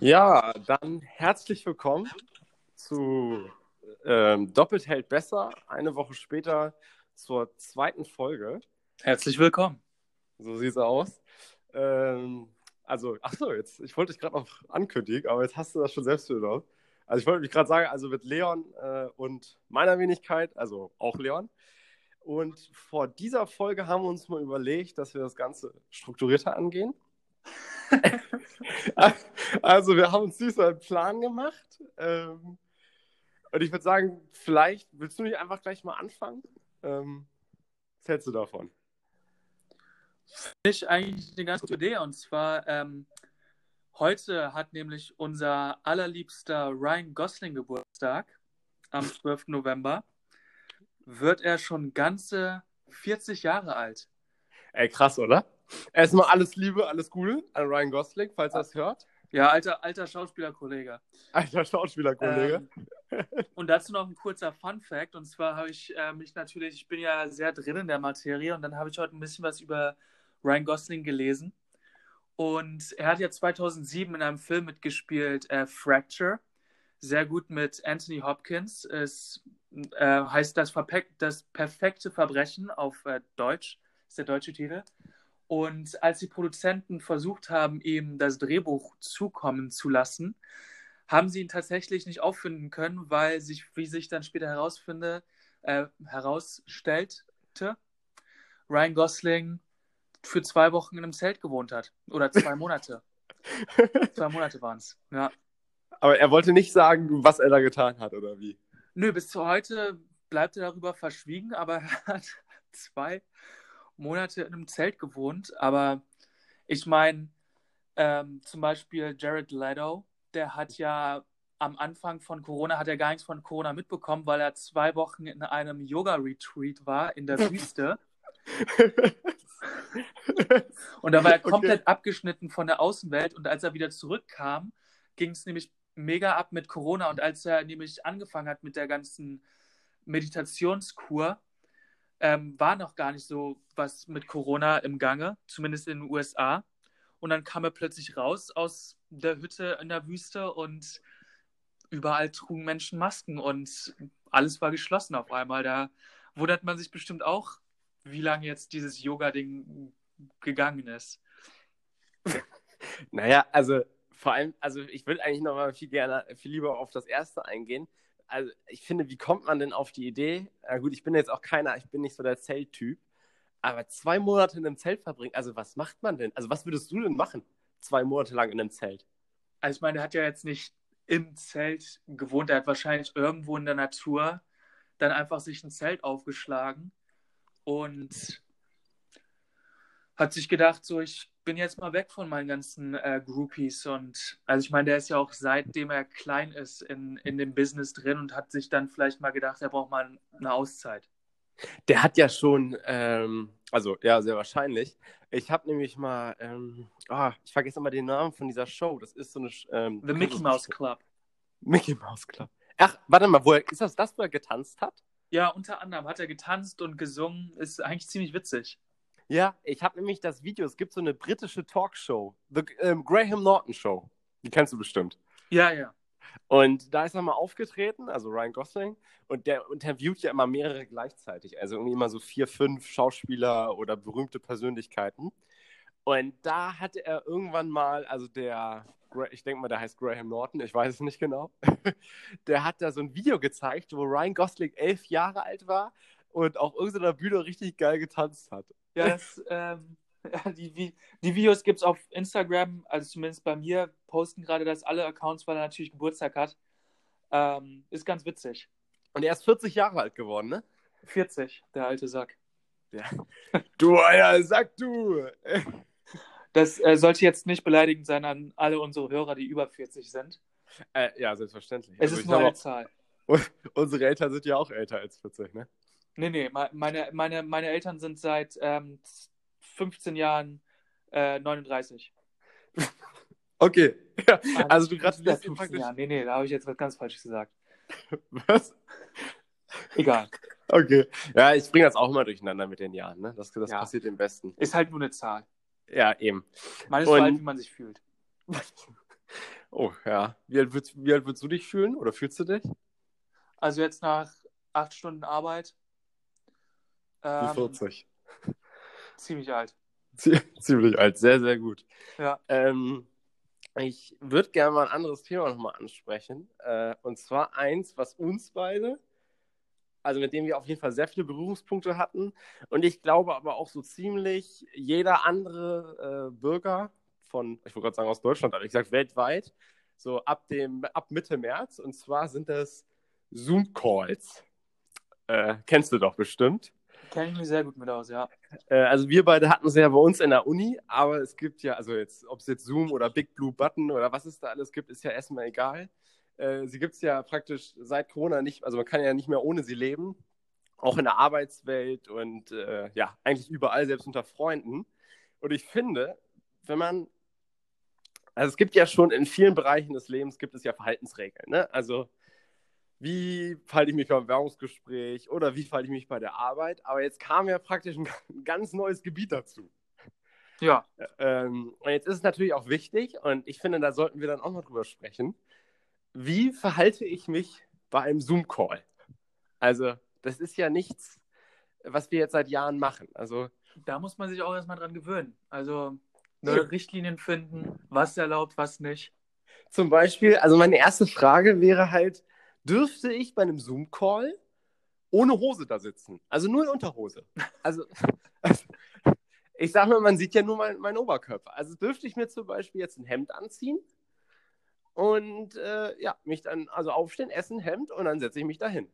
Ja, dann herzlich willkommen zu ähm, Doppelt hält besser, eine Woche später zur zweiten Folge. Herzlich willkommen. So sieht es aus. Ähm, also, achso, jetzt, ich wollte dich gerade noch ankündigen, aber jetzt hast du das schon selbst genommen. Also ich wollte mich gerade sagen, also mit Leon äh, und meiner Wenigkeit, also auch Leon. Und vor dieser Folge haben wir uns mal überlegt, dass wir das Ganze strukturierter angehen. also wir haben uns süß einen Plan gemacht. Ähm, und ich würde sagen, vielleicht willst du nicht einfach gleich mal anfangen? Ähm, was hältst du davon? Finde ich eigentlich eine ganz gute Idee. Und zwar, ähm, heute hat nämlich unser allerliebster Ryan Gosling Geburtstag am 12. November. Wird er schon ganze 40 Jahre alt. Ey, krass, oder? Erstmal alles Liebe, alles Gute an Ryan Gosling, falls er es hört. Ja, alter, alter Schauspielerkollege. Alter Schauspielerkollege. Ähm, und dazu noch ein kurzer Fun Fact. Und zwar habe ich äh, mich natürlich, ich bin ja sehr drin in der Materie und dann habe ich heute ein bisschen was über Ryan Gosling gelesen. Und er hat ja 2007 in einem Film mitgespielt, äh, Fracture. Sehr gut mit Anthony Hopkins. Es äh, heißt das, das, perfekte Verbrechen auf äh, Deutsch, ist der deutsche Titel. Und als die Produzenten versucht haben, ihm das Drehbuch zukommen zu lassen, haben sie ihn tatsächlich nicht auffinden können, weil sich, wie sich dann später herausfinde, äh, herausstellte, Ryan Gosling für zwei Wochen in einem Zelt gewohnt hat. Oder zwei Monate. zwei Monate waren es, ja. Aber er wollte nicht sagen, was er da getan hat, oder wie? Nö, bis zu heute bleibt er darüber verschwiegen, aber er hat zwei Monate in einem Zelt gewohnt, aber ich meine, ähm, zum Beispiel Jared Leto, der hat ja am Anfang von Corona, hat er gar nichts von Corona mitbekommen, weil er zwei Wochen in einem Yoga-Retreat war in der Wüste. und da war er komplett okay. abgeschnitten von der Außenwelt und als er wieder zurückkam, ging es nämlich mega ab mit Corona und als er nämlich angefangen hat mit der ganzen Meditationskur, ähm, war noch gar nicht so was mit Corona im Gange, zumindest in den USA. Und dann kam er plötzlich raus aus der Hütte in der Wüste und überall trugen Menschen Masken und alles war geschlossen auf einmal. Da wundert man sich bestimmt auch, wie lange jetzt dieses Yoga-Ding gegangen ist. Naja, also vor allem, also ich würde eigentlich noch mal viel gerne, viel lieber auf das erste eingehen, also ich finde, wie kommt man denn auf die Idee? Na gut, ich bin jetzt auch keiner, ich bin nicht so der Zelttyp, aber zwei Monate in einem Zelt verbringen, also was macht man denn? Also was würdest du denn machen, zwei Monate lang in einem Zelt? Also ich meine, der hat ja jetzt nicht im Zelt gewohnt, er hat wahrscheinlich irgendwo in der Natur dann einfach sich ein Zelt aufgeschlagen und hat sich gedacht, so ich bin jetzt mal weg von meinen ganzen äh, Groupies und also ich meine, der ist ja auch seitdem er klein ist in, in dem Business drin und hat sich dann vielleicht mal gedacht, er braucht mal eine Auszeit. Der hat ja schon, ähm, also ja, sehr wahrscheinlich. Ich habe nämlich mal, ähm, oh, ich vergesse immer den Namen von dieser Show. Das ist so eine. Ähm, The Mickey Mouse Club. Mickey Mouse Club. Ach, warte mal, wo er, ist das das, wo er getanzt hat? Ja, unter anderem hat er getanzt und gesungen. Ist eigentlich ziemlich witzig. Ja, ich habe nämlich das Video, es gibt so eine britische Talkshow, The ähm, Graham Norton Show. Die kennst du bestimmt. Ja, ja. Und da ist er mal aufgetreten, also Ryan Gosling, und der interviewt ja immer mehrere gleichzeitig. Also irgendwie immer so vier, fünf Schauspieler oder berühmte Persönlichkeiten. Und da hatte er irgendwann mal, also der, ich denke mal, der heißt Graham Norton, ich weiß es nicht genau, der hat da so ein Video gezeigt, wo Ryan Gosling elf Jahre alt war und auf irgendeiner Bühne richtig geil getanzt hat. Ja, das, ähm, die, die Videos gibt es auf Instagram, also zumindest bei mir, posten gerade das alle Accounts, weil er natürlich Geburtstag hat. Ähm, ist ganz witzig. Und er ist 40 Jahre alt geworden, ne? 40, der alte Sack. Ja. Du alter Sack, du! Das äh, sollte jetzt nicht beleidigend sein an alle unsere Hörer, die über 40 sind. Äh, ja, selbstverständlich. Es also ist nur eine Zahl. Unsere Eltern sind ja auch älter als 40, ne? Nee, nee, meine, meine, meine Eltern sind seit ähm, 15 Jahren äh, 39. Okay. Ja, also, also du gratulierst ihm praktisch. Jahren. Nee, nee, da habe ich jetzt was ganz Falsches gesagt. Was? Egal. Okay. Ja, ich bringe das auch immer durcheinander mit den Jahren, ne? Das, das ja. passiert im Besten. Ist halt nur eine Zahl. Ja, eben. Man ist Und... so alt, wie man sich fühlt. Oh, ja. Wie alt, würdest, wie alt würdest du dich fühlen oder fühlst du dich? Also jetzt nach acht Stunden Arbeit. Ähm, 40. Ziemlich alt. Ziemlich alt, sehr, sehr gut. Ja. Ähm, ich würde gerne mal ein anderes Thema nochmal ansprechen. Äh, und zwar eins, was uns beide, also mit dem wir auf jeden Fall sehr viele Berührungspunkte hatten. Und ich glaube aber auch so ziemlich jeder andere äh, Bürger von, ich wollte gerade sagen aus Deutschland, aber ich sage weltweit, so ab, dem, ab Mitte März. Und zwar sind das Zoom-Calls. Äh, kennst du doch bestimmt. Kenne ich mich sehr gut mit aus, ja. Äh, also wir beide hatten es ja bei uns in der Uni, aber es gibt ja, also jetzt, ob es jetzt Zoom oder Big Blue Button oder was es da alles gibt, ist ja erstmal egal. Äh, sie gibt es ja praktisch seit Corona nicht, also man kann ja nicht mehr ohne sie leben. Auch in der Arbeitswelt und äh, ja, eigentlich überall, selbst unter Freunden. Und ich finde, wenn man, also es gibt ja schon in vielen Bereichen des Lebens gibt es ja Verhaltensregeln, ne? Also wie verhalte ich mich beim Werbungsgespräch oder wie verhalte ich mich bei der Arbeit. Aber jetzt kam ja praktisch ein, ganz neues Gebiet dazu. Ja. Ähm, und jetzt ist es natürlich auch wichtig, und ich finde, da sollten wir dann auch mal drüber sprechen. Wie verhalte ich mich bei einem Zoom-Call? Also, das ist ja nichts, was wir jetzt seit Jahren machen. Also, da muss man sich auch erstmal dran gewöhnen. Also, neue ja. Richtlinien finden, was erlaubt, was nicht. Zum Beispiel, also meine erste Frage wäre halt, dürfte ich bei einem Zoom-Call ohne Hose da sitzen. Also nur in Unterhose. Also, also ich sage mal, man sieht ja nur meinen mein Oberkörper. Also dürfte ich mir zum Beispiel jetzt ein Hemd anziehen und äh, ja, mich dann also aufstehen, essen, Hemd und dann setze ich mich dahin.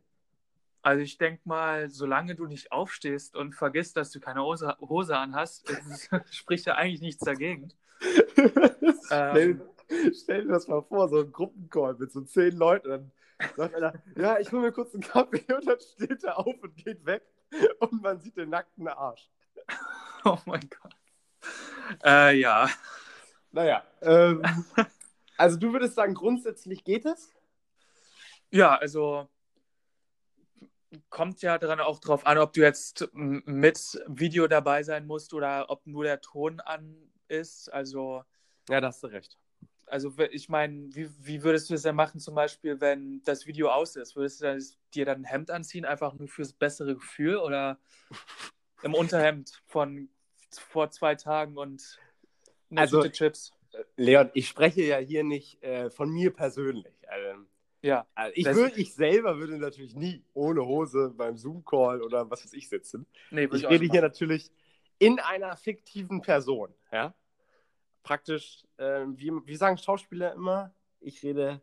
Also ich denke mal, solange du nicht aufstehst und vergisst, dass du keine Hose, Hose anhast, spricht ja eigentlich nichts dagegen. ähm, stell, dir das mal vor, so ein Gruppencall mit so zehn Leuten, dann sagt einer, ja, ich hole mir kurz einen Kaffee und dann steht er auf und geht weg und man sieht den nackten Arsch. Oh mein Gott. Äh, ja. Naja, ähm, also du würdest sagen, grundsätzlich geht es? Ja, also kommt ja dann auch drauf an, ob du jetzt mit Video dabei sein musst oder ob nur der Ton an ist. Also. Ja, da hast du recht also ich meine, wie, wie würdest du es denn machen, zum Beispiel, wenn das Video aus ist? Würdest du dir dann ein Hemd anziehen, einfach nur fürs bessere Gefühl oder im Unterhemd von vor zwei Tagen und eine also, Chips? Leon, ich spreche ja hier nicht äh, von mir persönlich. Ähm, ja. Also ich, würd, ich selber würde natürlich nie ohne Hose beim Zoom-Call oder was weiß ich sitzen. Nee, ich, ich rede hier natürlich in einer fiktiven Person. Ja? Praktisch, äh, wie, wie sagen Schauspieler immer, ich rede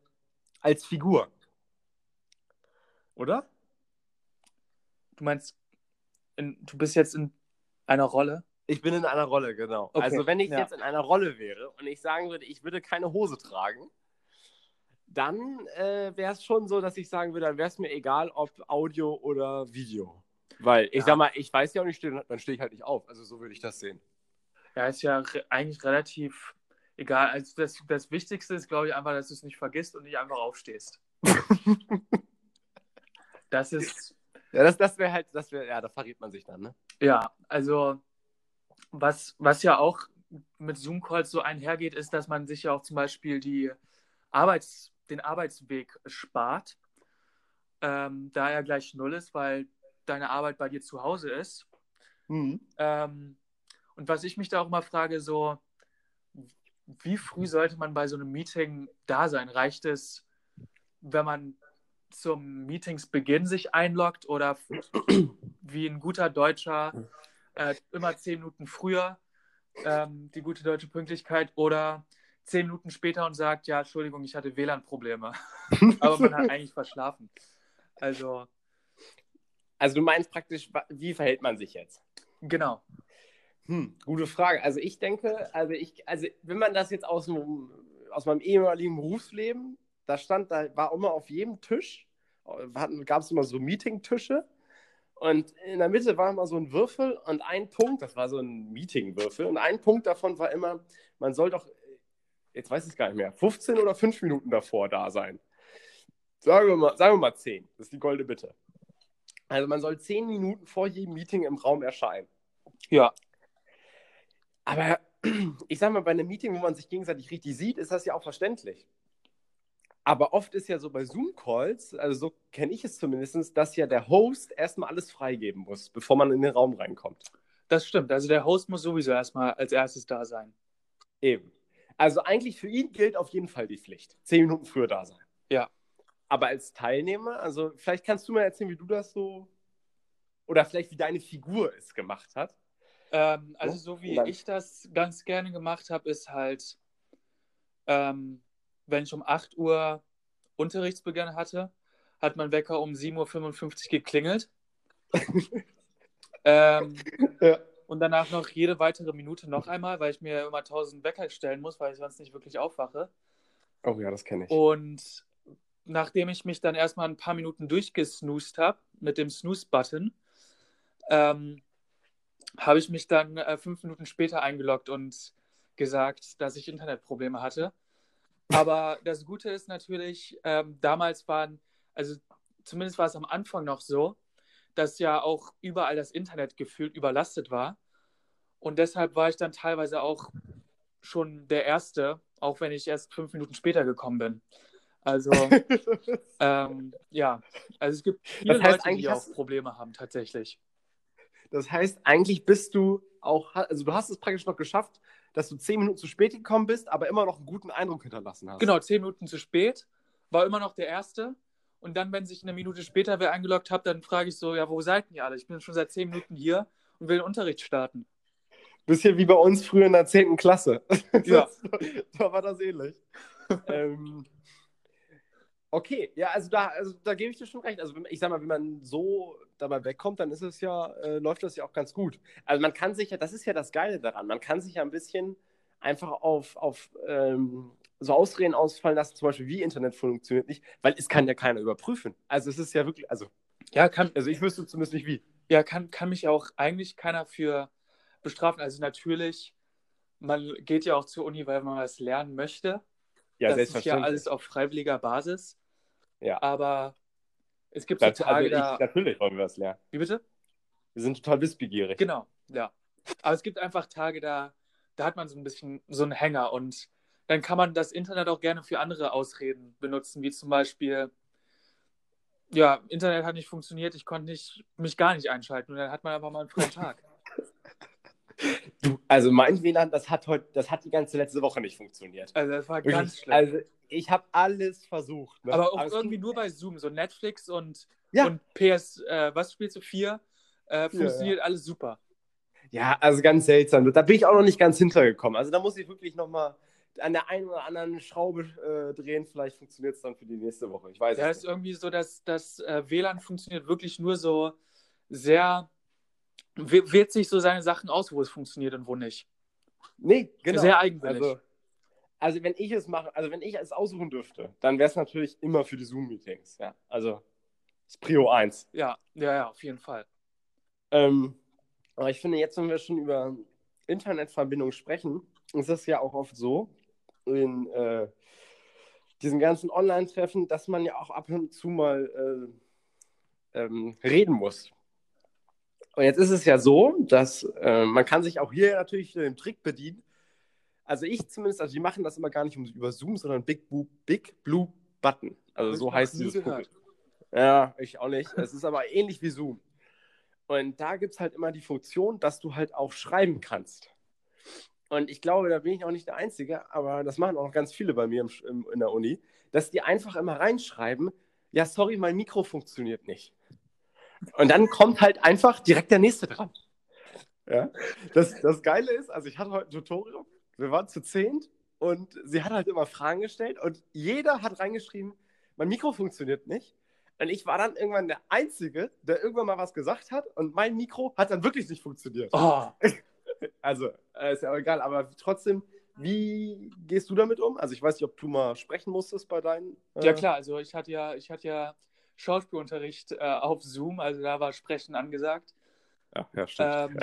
als Figur. Oder? Du meinst, in, du bist jetzt in einer Rolle? Ich bin in einer Rolle, genau. Okay, also wenn ich ja. jetzt in einer Rolle wäre und ich sagen würde, ich würde keine Hose tragen, dann äh, wäre es schon so, dass ich sagen würde, dann wäre es mir egal, ob Audio oder Video. Weil ich ja. sag mal, ich weiß ja auch nicht, dann stehe ich halt nicht auf. Also so würde ich das sehen. Ja, ist ja re eigentlich relativ egal. Also das, das Wichtigste ist, glaube ich, einfach, dass du es nicht vergisst und nicht einfach aufstehst. das ist. Ja, das, das wäre halt, das wäre, ja, da verrät man sich dann, ne? Ja, also was, was ja auch mit Zoom-Calls so einhergeht, ist, dass man sich ja auch zum Beispiel die Arbeits, den Arbeitsweg spart, ähm, da er gleich null ist, weil deine Arbeit bei dir zu Hause ist. Mhm. Ähm, und was ich mich da auch mal frage, so, wie früh sollte man bei so einem Meeting da sein? Reicht es, wenn man zum Meetingsbeginn sich einloggt oder wie ein guter Deutscher äh, immer zehn Minuten früher ähm, die gute deutsche Pünktlichkeit oder zehn Minuten später und sagt, ja, Entschuldigung, ich hatte WLAN-Probleme. Aber man hat eigentlich verschlafen. Also. Also du meinst praktisch, wie verhält man sich jetzt? Genau. Hm, gute Frage. Also ich denke, also ich, also wenn man das jetzt aus, dem, aus meinem ehemaligen Berufsleben, da stand, da war immer auf jedem Tisch, gab es immer so Meeting-Tische und in der Mitte war immer so ein Würfel und ein Punkt, das war so ein Meeting-Würfel und ein Punkt davon war immer, man soll doch, jetzt weiß ich es gar nicht mehr, 15 oder 5 Minuten davor da sein. Sagen wir mal, sagen wir mal 10, das ist die goldene Bitte. Also man soll 10 Minuten vor jedem Meeting im Raum erscheinen. Ja. Aber ich sag mal, bei einem Meeting, wo man sich gegenseitig richtig sieht, ist das ja auch verständlich. Aber oft ist ja so bei Zoom-Calls, also so kenne ich es zumindest, dass ja der Host erstmal alles freigeben muss, bevor man in den Raum reinkommt. Das stimmt. Also der Host muss sowieso erstmal als erstes da sein. Eben. Also eigentlich für ihn gilt auf jeden Fall die Pflicht. Zehn Minuten früher da sein. Ja. Aber als Teilnehmer, also vielleicht kannst du mal erzählen, wie du das so oder vielleicht wie deine Figur es gemacht hat. Ähm, also so wie ich das ganz gerne gemacht habe, ist halt, ähm, wenn ich um 8 Uhr Unterrichtsbeginn hatte, hat mein Wecker um 7.55 Uhr geklingelt. ähm, ja. Und danach noch jede weitere Minute noch einmal, weil ich mir immer 1000 Wecker stellen muss, weil ich sonst nicht wirklich aufwache. Oh ja, das kenne ich. Und nachdem ich mich dann erstmal ein paar Minuten durchgesnoost habe mit dem Snooze-Button, ähm, habe ich mich dann äh, fünf Minuten später eingeloggt und gesagt, dass ich Internetprobleme hatte. Aber das Gute ist natürlich, ähm, damals waren, also zumindest war es am Anfang noch so, dass ja auch überall das Internet gefühlt überlastet war. Und deshalb war ich dann teilweise auch schon der Erste, auch wenn ich erst fünf Minuten später gekommen bin. Also, ähm, ja, also es gibt viele das heißt, Leute, die auch Probleme haben, tatsächlich. Das heißt, eigentlich bist du auch, also du hast es praktisch noch geschafft, dass du zehn Minuten zu spät gekommen bist, aber immer noch einen guten Eindruck hinterlassen hast. Genau, zehn Minuten zu spät, war immer noch der Erste. Und dann, wenn sich eine Minute später wer eingeloggt hat, dann frage ich so, ja, wo seid ihr alle? Ich bin schon seit zehn Minuten hier und will den Unterricht starten. Bisschen wie bei uns früher in der 10. Klasse. Ja. da war das ähnlich. ähm, okay, ja, also da, also da gebe ich dir schon recht. Also ich sag mal, wenn man so dabei wegkommt, dann ist es ja, äh, läuft das ja auch ganz gut. Also man kann sich ja, das ist ja das Geile daran, man kann sich ja ein bisschen einfach auf, auf ähm, so Ausreden ausfallen lassen, zum Beispiel, wie Internet funktioniert nicht, weil es kann ja keiner überprüfen. Also es ist ja wirklich, also, ja, kann, also ich wüsste zumindest nicht wie. Ja, kann, kann mich auch eigentlich keiner für bestrafen. Also natürlich, man geht ja auch zur Uni, weil man was lernen möchte. Ja, das ist ja alles auf freiwilliger Basis. Ja. Aber es gibt so also Tage, also ich, da... Natürlich wollen wir was lernen. Wie bitte? Wir sind total wissbegierig. Genau, ja. Aber es gibt einfach Tage, da, da hat man so ein bisschen so einen Hänger und dann kann man das Internet auch gerne für andere Ausreden benutzen, wie zum Beispiel, ja, Internet hat nicht funktioniert, ich konnte nicht, mich gar nicht einschalten und dann hat man einfach mal einen freien Tag. Du, also mein WLAN, das hat heute, das hat die ganze letzte Woche nicht funktioniert. Also das war ganz schlimm. Also ich habe alles versucht. Ne? Aber auch Aber irgendwie nur bei Zoom, so Netflix und, ja. und PS, äh, was spielst du, 4, äh, funktioniert ja, ja. alles super. Ja, also ganz seltsam. Da bin ich auch noch nicht ganz hintergekommen. Also da muss ich wirklich nochmal an der einen oder anderen Schraube äh, drehen. Vielleicht funktioniert es dann für die nächste Woche. Ich weiß ja, es ist irgendwie so, dass das äh, WLAN funktioniert wirklich nur so sehr, wählt sich so seine Sachen aus, wo es funktioniert und wo nicht. Nee, genau. Sehr eigenwillig. Also, also wenn ich es mache, also wenn ich es aussuchen dürfte, dann wäre es natürlich immer für die Zoom-Meetings. Ja, also ist Prio 1. Ja, ja, ja, auf jeden Fall. Ähm, aber ich finde, jetzt, wenn wir schon über Internetverbindung sprechen, ist es ja auch oft so, in äh, diesen ganzen Online-Treffen, dass man ja auch ab und zu mal äh, ähm, reden muss. Und jetzt ist es ja so, dass äh, man kann sich auch hier natürlich den Trick bedienen. Also ich zumindest, also die machen das immer gar nicht über Zoom, sondern Big, Blue, Big Blue Button. Also so heißt dieses Programm. Ja, ich auch nicht. Es ist aber ähnlich wie Zoom. Und da gibt es halt immer die Funktion, dass du halt auch schreiben kannst. Und ich glaube, da bin ich auch nicht der Einzige, aber das machen auch noch ganz viele bei mir im, im, in der Uni, dass die einfach immer reinschreiben, ja, sorry, mein Mikro funktioniert nicht. Und dann kommt halt einfach direkt der nächste dran. Ja? Das, das Geile ist, also ich hatte heute ein Tutorial, wir waren zu zehnt und sie hat halt immer Fragen gestellt und jeder hat reingeschrieben, mein Mikro funktioniert nicht. Und ich war dann irgendwann der Einzige, der irgendwann mal was gesagt hat und mein Mikro hat dann wirklich nicht funktioniert. Oh. Also, äh, ist ja auch egal, aber trotzdem, wie gehst du damit um? Also, ich weiß nicht, ob du mal sprechen musstest bei deinen. Äh... Ja, klar, also ich hatte ja, ich hatte ja Schauspielunterricht äh, auf Zoom, also da war Sprechen angesagt. Ja, ja stimmt. Ähm,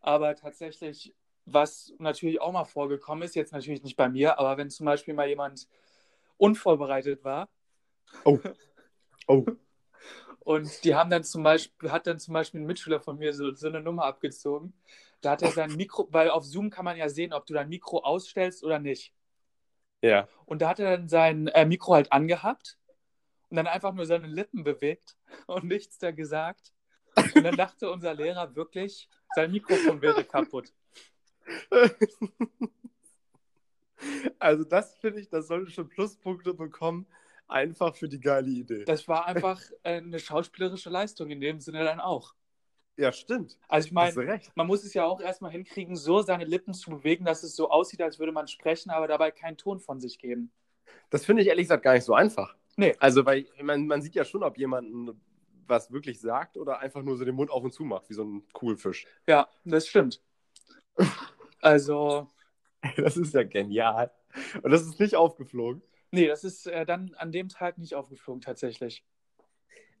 aber tatsächlich, was natürlich auch mal vorgekommen ist, jetzt natürlich nicht bei mir, aber wenn zum Beispiel mal jemand unvorbereitet war. Oh. Oh. Und die haben dann zum Beispiel, hat dann zum Beispiel ein Mitschüler von mir so, so eine Nummer abgezogen. Da hat er sein Mikro, weil auf Zoom kann man ja sehen, ob du dein Mikro ausstellst oder nicht. Ja. Und da hat er dann sein äh, Mikro halt angehabt und dann einfach nur seine Lippen bewegt und nichts da gesagt. Und dann dachte unser Lehrer wirklich, sein Mikrofon wäre kaputt. Also das finde ich, das sollte schon Pluspunkte bekommen, einfach für die geile Idee. Das war einfach äh, eine schauspielerische Leistung in dem Sinne dann auch. ja, stimmt. Also ich meine, man muss es ja auch erstmal hinkriegen, so seine Lippen zu bewegen, dass es so aussieht, als würde man sprechen, aber dabei keinen Ton von sich geben. Das finde ich ehrlich gesagt gar nicht so einfach. Nee. Also, weil man, man sieht ja schon, ob jemand was wirklich sagt oder einfach nur so den Mund auf und zu macht, wie so ein Kugelfisch. Ja, das stimmt. Also, Das ist ja genial. Und das ist nicht aufgeflogen. nee, das ist äh, dann an dem Tag nicht aufgeflogen tatsächlich.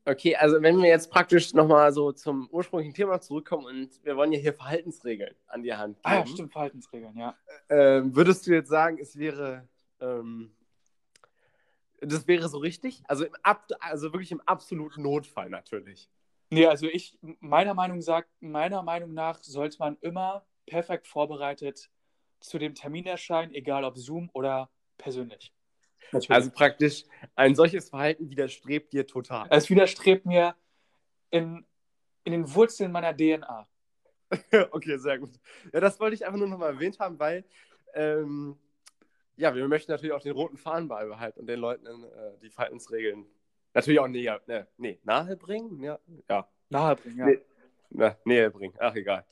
Okay, also wenn wir jetzt praktisch nochmal so zum ursprünglichen Thema zurückkommen und wir wollen ja hier Verhaltensregeln an die Hand geben. Ah stimmt, Verhaltensregeln, ja. Ähm, würdest du jetzt sagen, es wäre, ähm, das wäre so richtig? Also, im Ab also wirklich im absoluten Notfall natürlich. Nee, also ich, meiner Meinung, sagt, meiner Meinung nach sollte man immer perfekt vorbereitet zu dem Termin erscheinen, egal ob Zoom oder persönlich. Natürlich. Also praktisch ein solches Verhalten widerstrebt dir total. es widerstrebt mir in, in den Wurzeln meiner DNA. okay, sehr gut. Ja, das wollte ich einfach nur nochmal erwähnt haben, weil ähm, ja, wir möchten natürlich auch den roten Faden beibehalten und den Leuten äh, die Verhaltensregeln natürlich auch näher, ne, nee, nahe bringen. Ja, ja. Nahebringen, ja. Nee. Na, näher bringen. Ach, egal.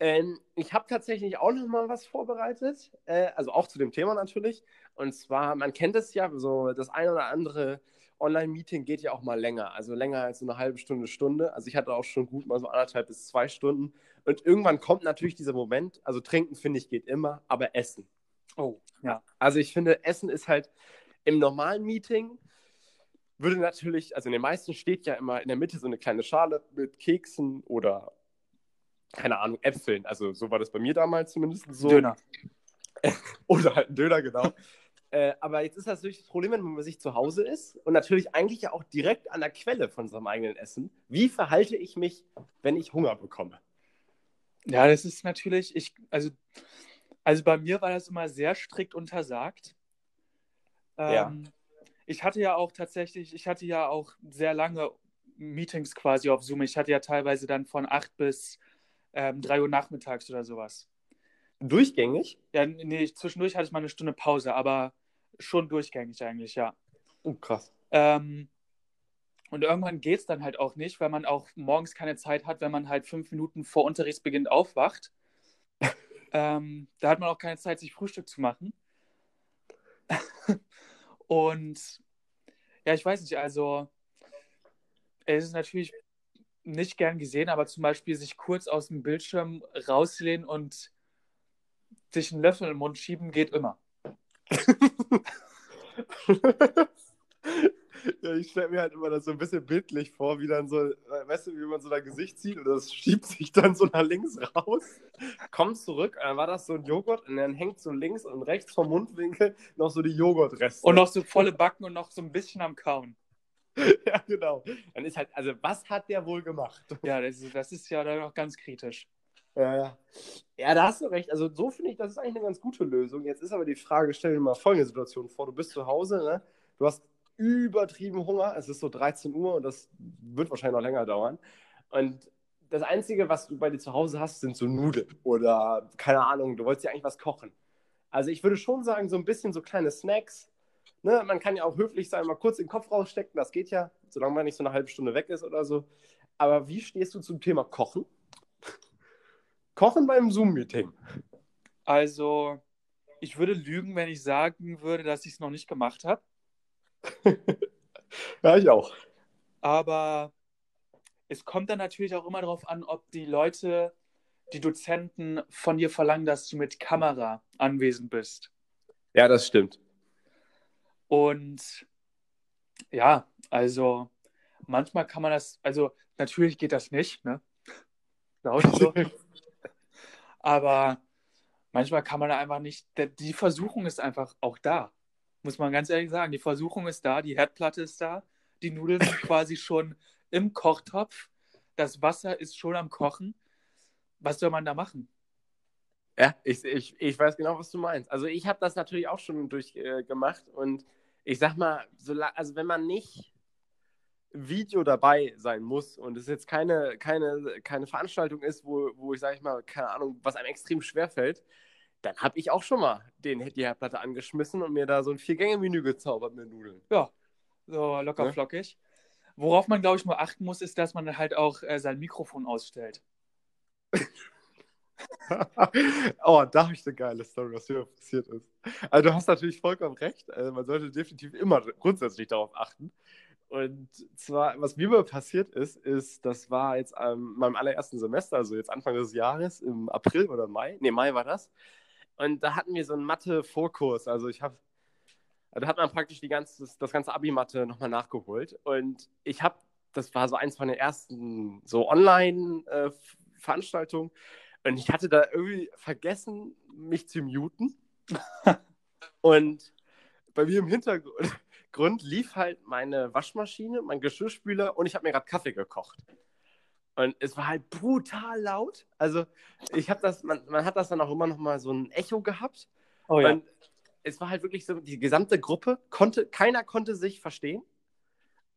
Ähm, ich habe tatsächlich auch noch mal was vorbereitet. Äh, also auch zu dem Thema natürlich. Und zwar, man kennt es ja, so das eine oder andere Online-Meeting geht ja auch mal länger. Also länger als so eine halbe Stunde, Stunde. Also ich hatte auch schon gut mal so anderthalb bis zwei Stunden. Und irgendwann kommt natürlich dieser Moment. Also trinken, finde ich, geht immer, aber Essen. Oh, ja. Also ich finde, Essen ist halt im normalen Meeting würde natürlich, also in den meisten steht ja immer in der Mitte so eine kleine Schale mit Keksen oder keine Ahnung, Äpfeln. Also so war das bei mir damals zumindest so. Döner. Oder halt ein Döner, genau. äh, aber jetzt ist das natürlich das Problem, wenn man sich zu Hause ist und natürlich eigentlich ja auch direkt an der Quelle von seinem eigenen Essen. Wie verhalte ich mich, wenn ich Hunger bekomme? Ja, das ist natürlich, ich, also, also bei mir war das immer sehr strikt untersagt. Ja. Ähm, Ich hatte ja auch tatsächlich, ich hatte ja auch sehr lange Meetings quasi auf Zoom. Ich hatte ja teilweise dann von 8 bis ähm, 3 Uhr nachmittags oder sowas. Durchgängig? Ja, nee, zwischendurch hatte ich mal eine Stunde Pause, aber schon durchgängig eigentlich, ja. Oh, krass. Ähm, und irgendwann geht es dann halt auch nicht, weil man auch morgens keine Zeit hat, wenn man halt fünf Minuten vor Unterrichtsbeginn aufwacht. Ähm, da hat man auch keine Zeit, sich Frühstück zu machen. und ja, ich weiß nicht, also es ist natürlich nicht gern gesehen, aber zum Beispiel sich kurz aus dem Bildschirm rauslehnen und sich einen Löffel im Mund schieben, geht immer. ja, ich stelle mir halt immer das so ein bisschen bildlich vor, wie dann so, weißt du, wie man so dein Gesicht zieht und das schiebt sich dann so nach links raus, kommt zurück, dann war das so ein Joghurt und dann hängt so links und rechts vom Mundwinkel noch so die Joghurtreste. Und noch so volle Backen und noch so ein bisschen am Kauen. ja, genau. Dann ist halt, also was hat der wohl gemacht? Ja, das ist, das ist ja dann auch ganz kritisch. Ja, ja. Ja, da hast du recht. Also so finde ich, das ist eigentlich eine ganz gute Lösung. Jetzt ist aber die Frage, stell dir mal folgende Situation vor. Du bist zu Hause, ne? du hast übertrieben Hunger, es ist so 13 Uhr und das wird wahrscheinlich noch länger dauern. Und das Einzige, was du bei dir zu Hause hast, sind so Nudeln oder keine Ahnung, du wolltest ja eigentlich was kochen. Also ich würde schon sagen, so ein bisschen so kleine Snacks. Ne? Man kann ja auch höflich sein, mal kurz den Kopf rausstecken, das geht ja, solange man nicht so eine halbe Stunde weg ist oder so. Aber wie stehst du zum Thema Kochen? Kochen beim Zoom-Meeting. Also, ich würde lügen, wenn ich sagen würde, dass ich es noch nicht gemacht habe. ja, ich auch. Aber es kommt dann natürlich auch immer darauf an, ob die Leute, die Dozenten von dir verlangen, dass du mit Kamera anwesend bist. Ja, das stimmt. Und ja, also manchmal kann man das, also natürlich geht das nicht, ne? So. Aber manchmal kann man da einfach nicht, die Versuchung ist einfach auch da. Muss man ganz ehrlich sagen. Die Versuchung ist da, die Herdplatte ist da, die Nudeln sind quasi schon im Kochtopf, das Wasser ist schon am Kochen. Was soll man da machen? Ja, ich, ich, ich weiß genau, was du meinst. Also ich habe das natürlich auch schon durchgemacht äh, und ich sag mal, so, also wenn man nicht Video dabei sein muss und es jetzt keine, keine, keine Veranstaltung ist, wo, wo ich, sage ich mal, keine Ahnung, was einem extrem schwer fällt, dann habe ich auch schon mal den, die Herdplatte angeschmissen und mir da so ein Vier-Gänge-Menü gezaubert mit Nudeln. Ja, so locker ja? flockig. Worauf man, glaube ich, nur achten muss, ist, dass man halt auch äh, sein Mikrofon ausstellt. oh, da habe ich eine geile Story, was hier passiert ist. Also du hast natürlich vollkommen recht. Also man sollte definitiv immer grundsätzlich darauf achten. Und zwar, was mir mal passiert ist, ist, das war jetzt an meinem allerersten Semester, also jetzt Anfang des Jahres, im April oder Mai. Ne, Mai war das. Und da hatten wir so einen Mathe-Vorkurs. Also ich habe, da hat man praktisch die ganze, das ganze Abi-Mathe nochmal nachgeholt. Und ich habe, das war so eins von den ersten so Online-Veranstaltungen. Und ich hatte da irgendwie vergessen, mich zu muten. und bei mir im Hintergrund lief halt meine Waschmaschine, mein Geschirrspüler und ich habe mir gerade Kaffee gekocht. Und es war halt brutal laut. Also ich habe das, man, man, hat das dann auch immer noch mal so ein Echo gehabt. Oh ja. Und es war halt wirklich so, die gesamte Gruppe konnte, keiner konnte sich verstehen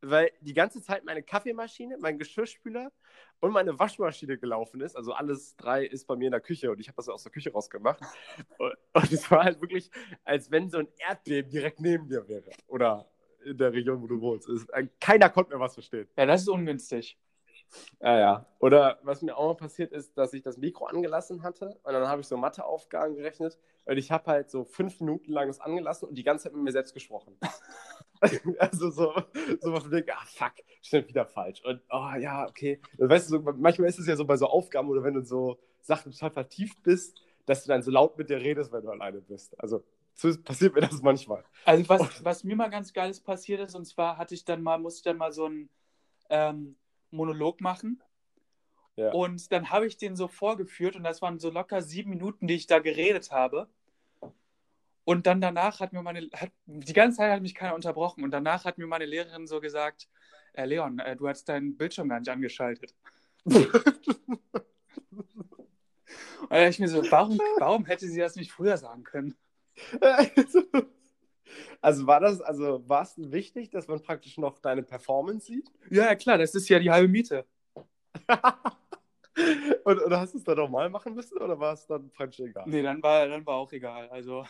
weil die ganze Zeit meine Kaffeemaschine, mein Geschirrspüler und meine Waschmaschine gelaufen ist. Also alles drei ist bei mir in der Küche und ich habe das aus der Küche rausgemacht. und, und es war halt wirklich, als wenn so ein Erdbeben direkt neben dir wäre. Oder in der Region, wo du wohnst. Es, äh, keiner konnte mir was verstehen. Ja, das ist ungünstig. Ja, ja. Oder was mir auch mal passiert ist, dass ich das Mikro angelassen hatte und dann habe ich so Matheaufgaben gerechnet und ich habe halt so fünf Minuten lang das angelassen und die ganze Zeit mit mir selbst gesprochen. also so, so was denke, ah fuck, stimmt wieder falsch. Und oh ja, okay. Weißt du, so, manchmal ist es ja so bei so Aufgaben oder wenn du so Sachen total vertieft bist, dass du dann so laut mit dir redest, wenn du alleine bist. Also so passiert mir das manchmal. Also was, was mir mal ganz geiles passiert ist, und zwar hatte ich dann mal, musste ich dann mal so einen ähm, Monolog machen. Ja. Und dann habe ich den so vorgeführt und das waren so locker sieben Minuten, die ich da geredet habe. Und dann danach hat mir meine, hat, die ganze Zeit hat mich keiner unterbrochen. Und danach hat mir meine Lehrerin so gesagt, äh, Leon, äh, du hast deinen Bildschirm gar nicht angeschaltet. und da ich mir so, warum, warum hätte sie das nicht früher sagen können? Also war das, also war es wichtig, dass man praktisch noch deine Performance sieht? Ja, ja klar, das ist ja die halbe Miete. und, und, hast du es dann nochmal machen müssen oder war es dann praktisch egal? Nee, dann war, dann war auch egal. Also.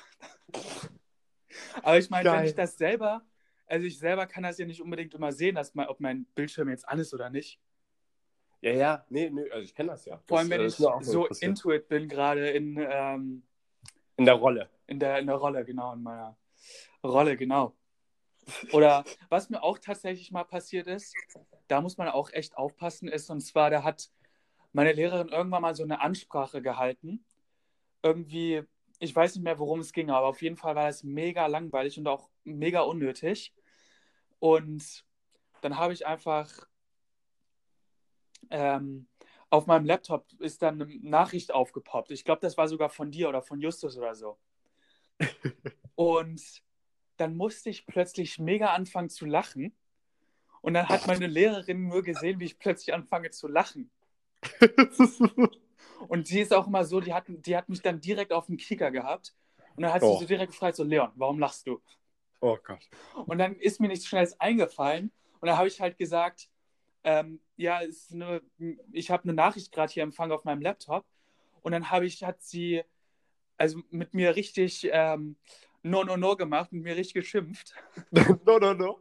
Aber ich meine, wenn ich das selber, also ich selber kann das ja nicht unbedingt immer sehen, dass mein, ob mein Bildschirm jetzt an ist oder nicht. Ja, ja, nee, nee, also ich kenne das ja. Vor allem, wenn das, ich so, so intuit bin, gerade in. Ähm, in der Rolle. In der, in der Rolle, genau, in meiner Rolle, genau. Oder was mir auch tatsächlich mal passiert ist, da muss man auch echt aufpassen, ist, und zwar, da hat meine Lehrerin irgendwann mal so eine Ansprache gehalten. Irgendwie, ich weiß nicht mehr, worum es ging, aber auf jeden Fall war das mega langweilig und auch mega unnötig. Und dann habe ich einfach ähm, auf meinem Laptop ist dann eine Nachricht aufgepoppt. Ich glaube, das war sogar von dir oder von Justus oder so. und dann musste ich plötzlich mega anfangen zu lachen. Und dann hat meine Lehrerin nur gesehen, wie ich plötzlich anfange zu lachen. und sie ist auch immer so, die hat, die hat mich dann direkt auf den Kicker gehabt. Und dann hat oh. sie so direkt gefragt, so Leon, warum lachst du? Oh Gott. Und dann ist mir nichts Schnelles eingefallen. Und dann habe ich halt gesagt, ähm, ja, eine, ich habe eine Nachricht gerade hier empfangen auf meinem Laptop. Und dann habe ich, hat sie also mit mir richtig ähm, no, no, no gemacht, mit mir richtig geschimpft. no, no, no.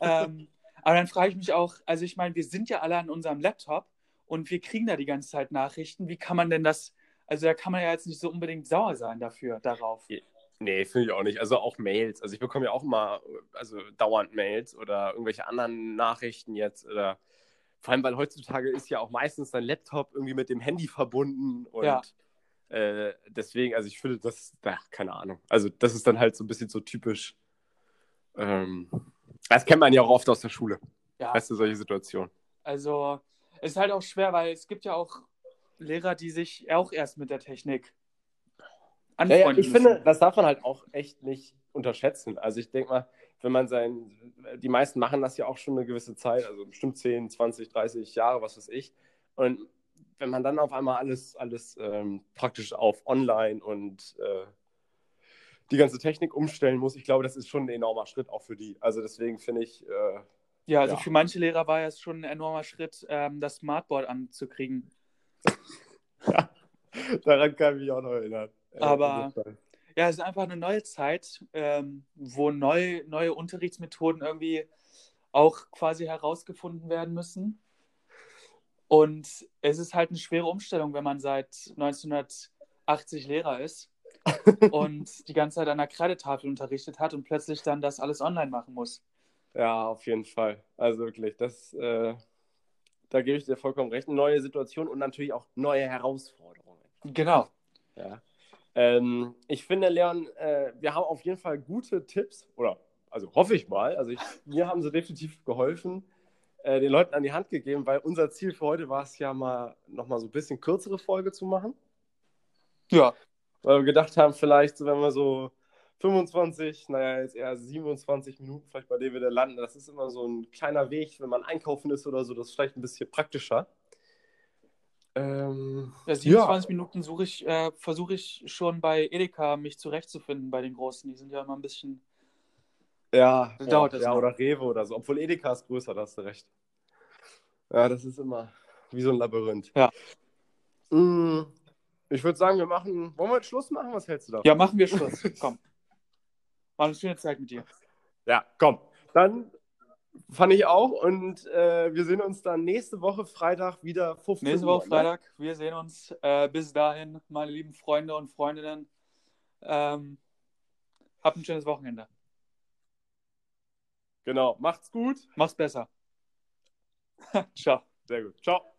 ähm, aber dann frage ich mich auch, also ich meine, wir sind ja alle an unserem Laptop und wir kriegen da die ganze Zeit Nachrichten. Wie kann man denn das, also da kann man ja jetzt nicht so unbedingt sauer sein dafür, darauf. Nee, finde ich auch nicht. Also auch Mails. Also ich bekomme ja auch immer, also dauernd Mails oder irgendwelche anderen Nachrichten jetzt oder vor allem, weil heutzutage ist ja auch meistens dein Laptop irgendwie mit dem Handy verbunden und ja. Äh, deswegen, also ich finde das, ach, keine Ahnung. Also das ist dann halt so ein bisschen so typisch. Ähm, das kennt man ja auch oft aus der Schule. Ja. Weißt du, solche Situationen. Also ist halt auch schwer, weil es gibt ja auch Lehrer, die sich auch erst mit der Technik anfreunden. Ja, ja, ich müssen. finde, das darf man halt auch echt nicht unterschätzen. Also ich denke mal, wenn man sein, die meisten machen das ja auch schon eine gewisse Zeit, also bestimmt 10, 20, 30 Jahre, was weiß ich. Und wenn man dann auf einmal alles, alles ähm, praktisch auf online und äh, die ganze Technik umstellen muss, ich glaube, das ist schon ein enormer Schritt auch für die. Also deswegen finde ich. Äh, Ja, also Ja. für manche Lehrer war es schon ein enormer Schritt, ähm, das Smartboard anzukriegen. daran kann ich mich auch noch erinnern. Aber-. Ja, es ist einfach eine neue Zeit, ähm, wo neu, neue Unterrichtsmethoden irgendwie auch quasi herausgefunden werden müssen. Und es ist halt eine schwere Umstellung, wenn man seit 1980 Lehrer ist und die ganze Zeit an der Kreidetafel unterrichtet hat und plötzlich dann das alles online machen muss. Ja, auf jeden Fall. Also wirklich, das, äh, da gebe ich dir vollkommen recht. Eine neue Situation und natürlich auch neue Herausforderungen. Genau. Ja. Ähm, ich finde, Leon, äh, wir haben auf jeden Fall gute Tipps, oder also hoffe ich mal. Also ich, mir haben sie definitiv geholfen, äh, den Leuten an die Hand gegeben, weil unser Ziel für heute war es ja mal nochmal so ein bisschen kürzere Folge zu machen. Ja, Weil wir gedacht haben, vielleicht, so, wenn wir so 25, naja, jetzt eher 27 Minuten vielleicht bei denen wir da landen, das ist immer so ein kleiner Weg, wenn man einkaufen ist oder so, das ist vielleicht ein bisschen praktischer. Ähm, ja 27 Minuten suche ich, äh, versuche ich schon bei Edeka mich zurechtzufinden bei den Großen. Die sind ja immer ein bisschen. Ja, boah, dauert das ja noch. oder Rewe oder so. Obwohl Edeka ist größer, da hast du recht. Ja, das ist immer wie so ein Labyrinth. Ja. Mm, Ich würde sagen, wir machen. Wollen wir jetzt Schluss machen? Was hältst du davon? Ja, machen wir Schluss. Komm. War eine schöne Zeit mit dir. Ja, komm. Dann fand ich auch und äh, wir sehen uns dann nächste Woche Freitag wieder 15 Nächste Uhr. Woche Freitag. Wir sehen uns. Äh, bis dahin, meine lieben Freunde und Freundinnen. Ähm, habt ein schönes Wochenende. Genau. Macht's gut. Mach's besser. Ciao. Sehr gut. Ciao.